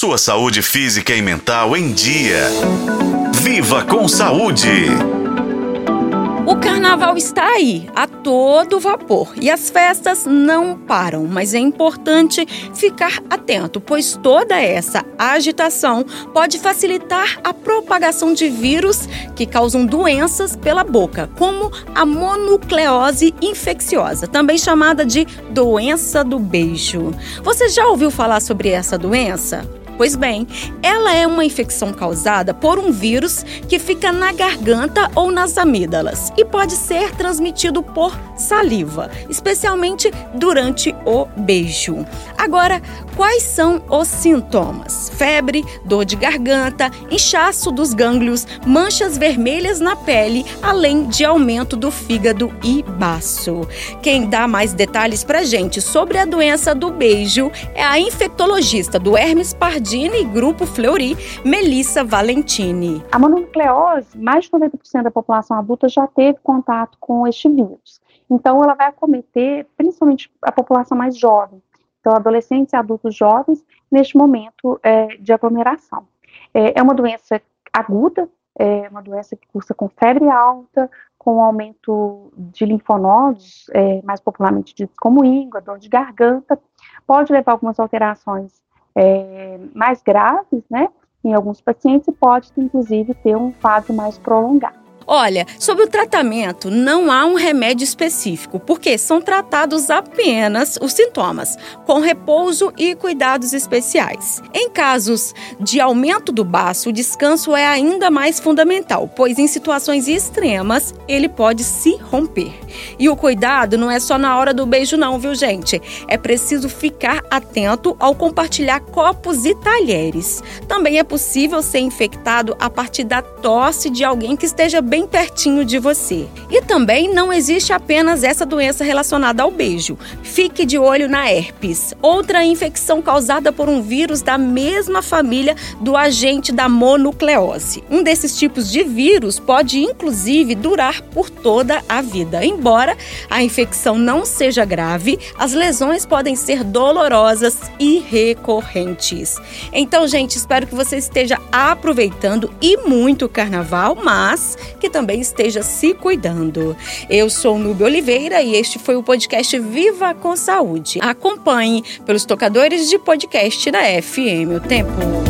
Sua saúde física e mental em dia. Viva com saúde! O carnaval está aí, a todo vapor, e as festas não param, mas é importante ficar atento, pois toda essa agitação pode facilitar a propagação de vírus que causam doenças pela boca, como a monucleose infecciosa, também chamada de doença do beijo. Você já ouviu falar sobre essa doença? Pois bem, ela é uma infecção causada por um vírus que fica na garganta ou nas amígdalas e pode ser transmitido por saliva, especialmente durante o beijo. Agora, quais são os sintomas? Febre, dor de garganta, inchaço dos gânglios, manchas vermelhas na pele, além de aumento do fígado e baço. Quem dá mais detalhes pra gente sobre a doença do beijo é a infectologista do Hermes Pardini e Grupo Fleury, Melissa Valentini. A mononucleose, mais de 90% da população adulta já teve contato com este vírus. Então, ela vai acometer principalmente a população mais jovem. Então, adolescentes e adultos jovens, neste momento é, de aglomeração. É, é uma doença aguda, é uma doença que cursa com febre alta, com aumento de linfonodos, é, mais popularmente ditos como íngua, dor de garganta, pode levar a algumas alterações é, mais graves, né? Em alguns pacientes pode, inclusive, ter um quadro mais prolongado. Olha, sobre o tratamento, não há um remédio específico, porque são tratados apenas os sintomas, com repouso e cuidados especiais. Em casos de aumento do baço, o descanso é ainda mais fundamental, pois em situações extremas ele pode se romper. E o cuidado não é só na hora do beijo, não, viu, gente? É preciso ficar atento ao compartilhar copos e talheres. Também é possível ser infectado a partir da tosse de alguém que esteja bem bem pertinho de você. E também não existe apenas essa doença relacionada ao beijo. Fique de olho na herpes, outra infecção causada por um vírus da mesma família do agente da monucleose. Um desses tipos de vírus pode inclusive durar por toda a vida. Embora a infecção não seja grave, as lesões podem ser dolorosas e recorrentes. Então, gente, espero que você esteja aproveitando e muito o carnaval, mas que também esteja se cuidando. Eu sou Nubia Oliveira e este foi o podcast Viva com Saúde. Acompanhe pelos tocadores de podcast da FM O Tempo.